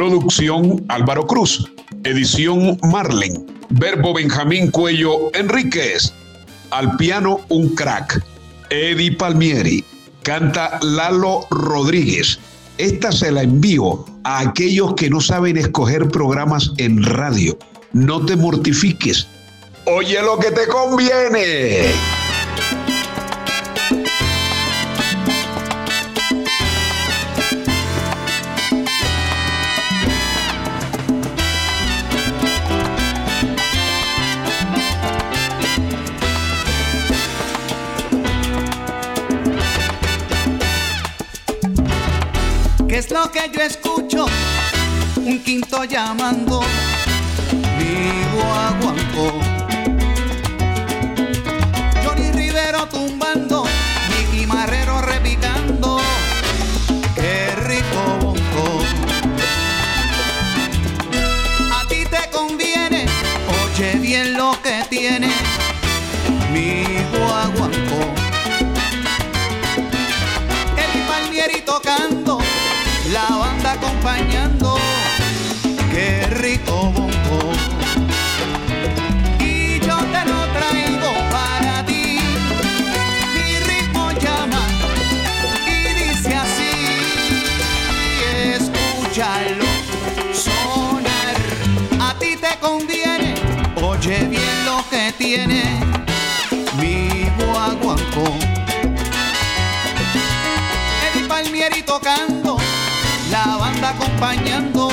Producción Álvaro Cruz. Edición Marlen. Verbo Benjamín Cuello Enríquez. Al piano un crack. Eddie Palmieri. Canta Lalo Rodríguez. Esta se la envío a aquellos que no saben escoger programas en radio. No te mortifiques. Oye lo que te conviene. Un quinto llamando, oye bien lo que tiene mi guaguancó. Eddie Palmieri tocando, la banda acompañando,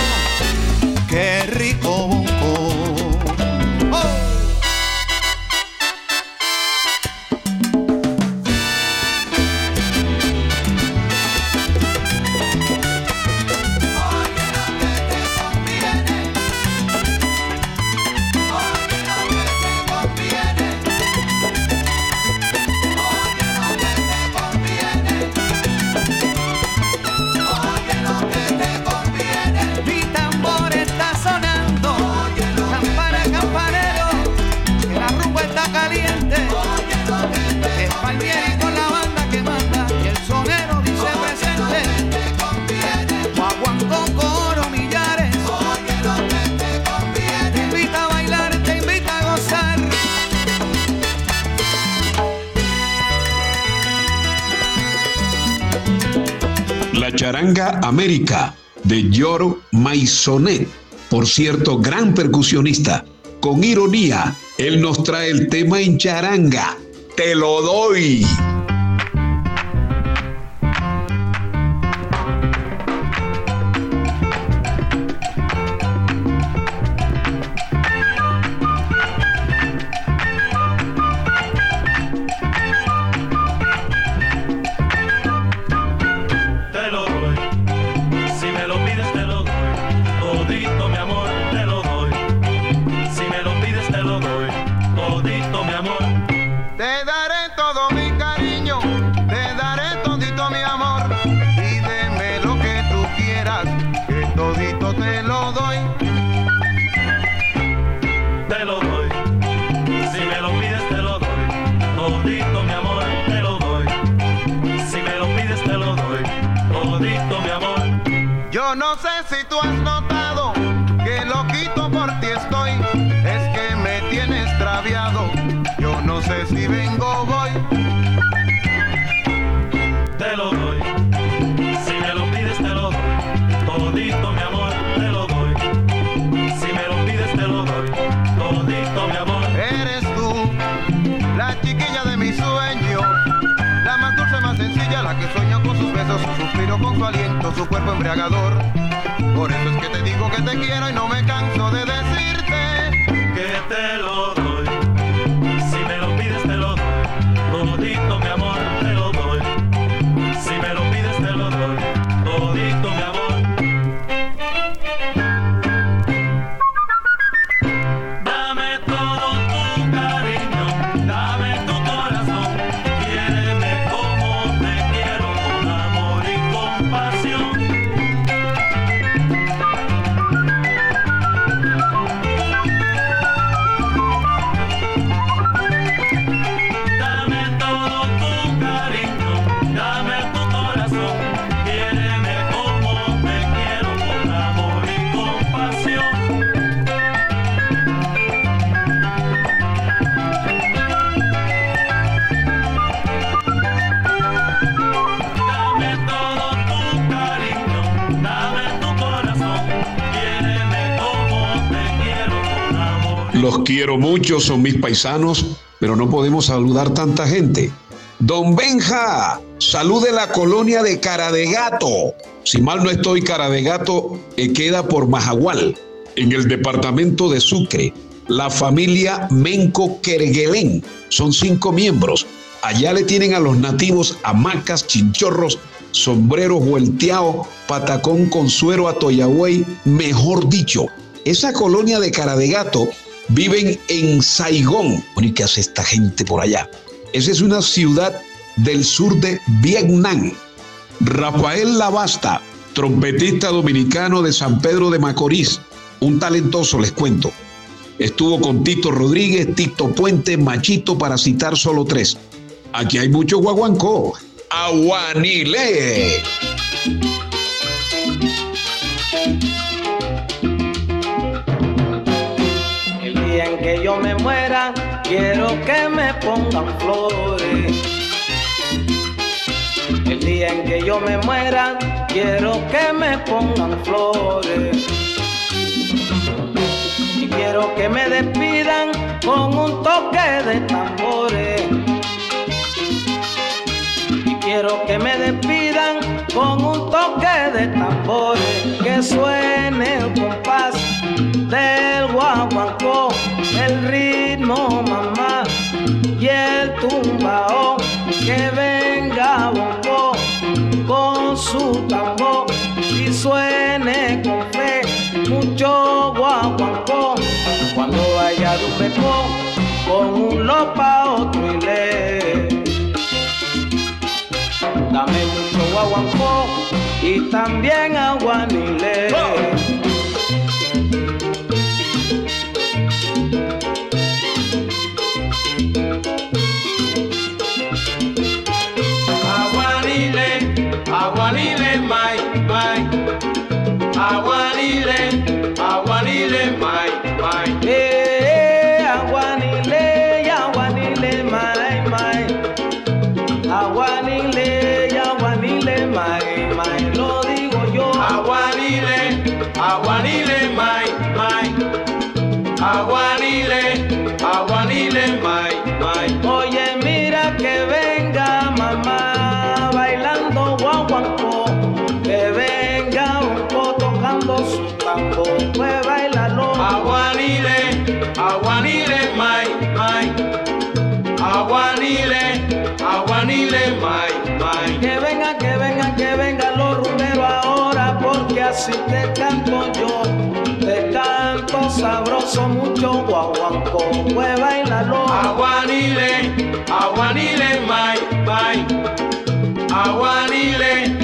charanga América de Yor Maisonet. Por cierto, gran percusionista. Con ironía, él nos trae el tema en charanga. Te lo doy. No sencilla, la que sueño con sus besos, su suspiro con su aliento, su cuerpo embriagador. Por eso es que te digo que te quiero y no me canso de decirte. Los quiero mucho, son mis paisanos, pero no podemos saludar tanta gente. Don Benja, salude la colonia de Cara de Gato. Si mal no estoy, Cara de Gato eh, queda por Majagual, en el departamento de Sucre. La familia Menco Kerguelén. Son cinco miembros. Allá le tienen a los nativos hamacas, chinchorros, sombreros volteados, patacón con suero a Toyagüey. Mejor dicho, esa colonia de Cara de Gato viven en Saigón. ¿Y qué hace esta gente por allá? Esa es una ciudad del sur de Vietnam. Rafael Lavasta, trompetista dominicano de San Pedro de Macorís, un talentoso, les cuento. Estuvo con Tito Rodríguez, Tito Puente, Machito, para citar solo tres. Aquí hay mucho guaguancó. Aguanile. Me muera, quiero que me pongan flores. El día en que yo me muera, quiero que me pongan flores. Y quiero que me despidan con un toque de tambores. Con un toque de tambores. Que suene el compás del guaguancó, el ritmo mamá y el tumbao. Que venga bongo con su tambor y suene con fe mucho guaguancó. Cuando vaya de un beco con un lopa otro y le Dame mucho guaguancó y también aguanile. Aguanile, Que venga, que venga, que venga los rumberos ahora, porque así te canto yo. Te canto sabroso mucho guaguancó, pues bailalo. Aguanile, aguanile, mai. Aguanile, aguanile,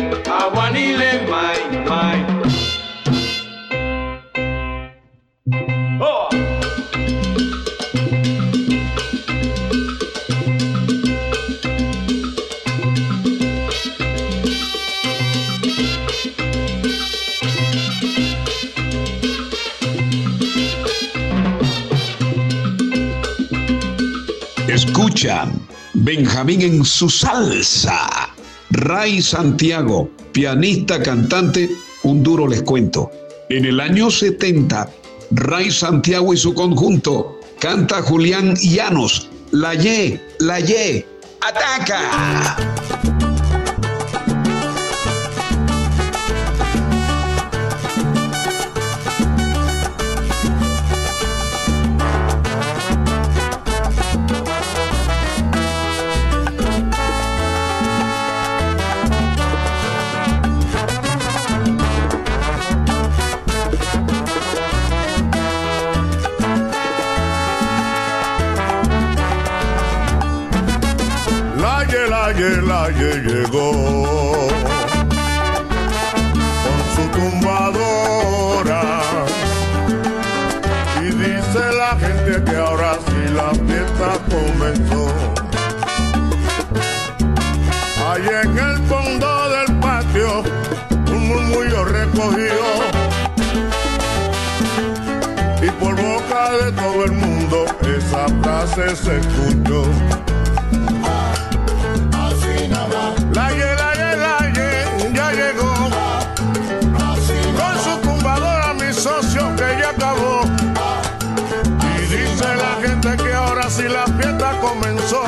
Escuchan Benjamín en su salsa. Ray Santiago, pianista, cantante, un duro les cuento. En el año 70, Ray Santiago y su conjunto canta Julián Llanos. La Ye, la Ye, ataca. se escuchó. Así nada. La ye, la ye, la ye, ya llegó. Con su tumbadora, mi socio, que ya acabó. Y dice la gente que ahora sí la fiesta comenzó.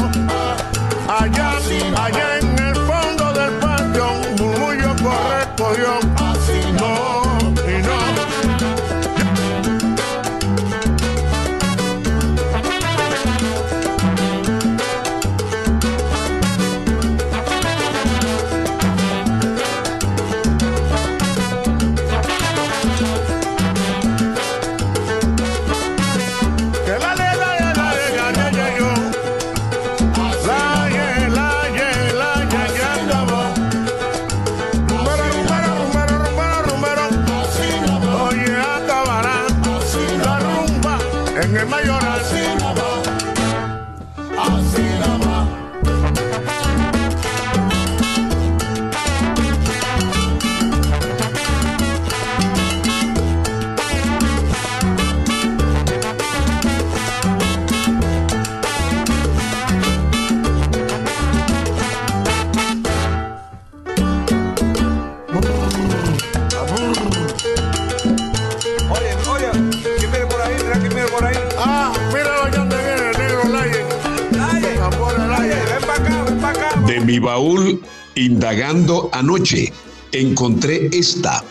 De mi baúl, indagando anoche, encontré esta.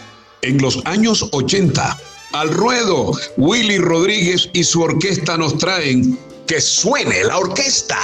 En los años 80, al ruedo, Willy Rodríguez y su orquesta nos traen que suene la orquesta.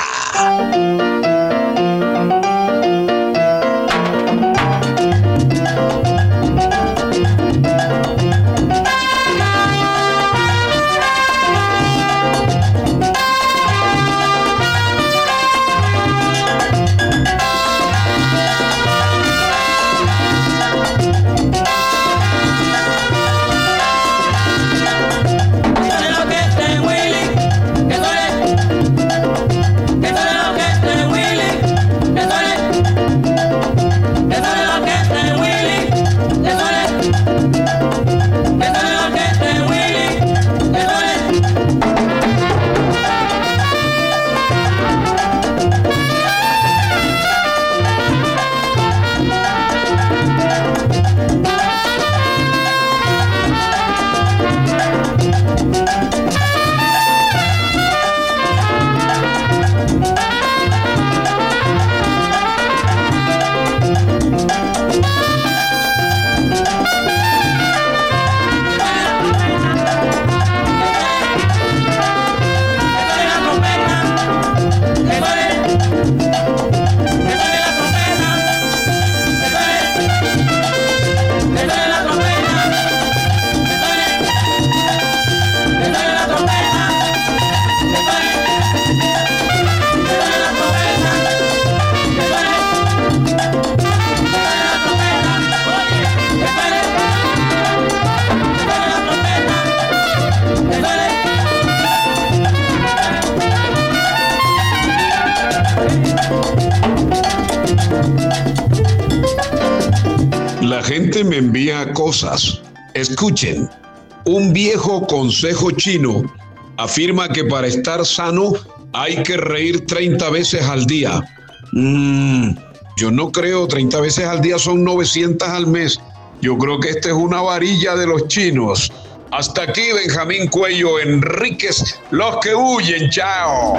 Gente me envía cosas. Escuchen, un viejo consejo chino afirma que para estar sano hay que reír 30 veces al día. Mm, yo no creo, 30 veces al día son 900 al mes. Yo creo que esta es una varilla de los chinos. Hasta aquí Benjamín Cuello Enríquez, los que huyen, chao.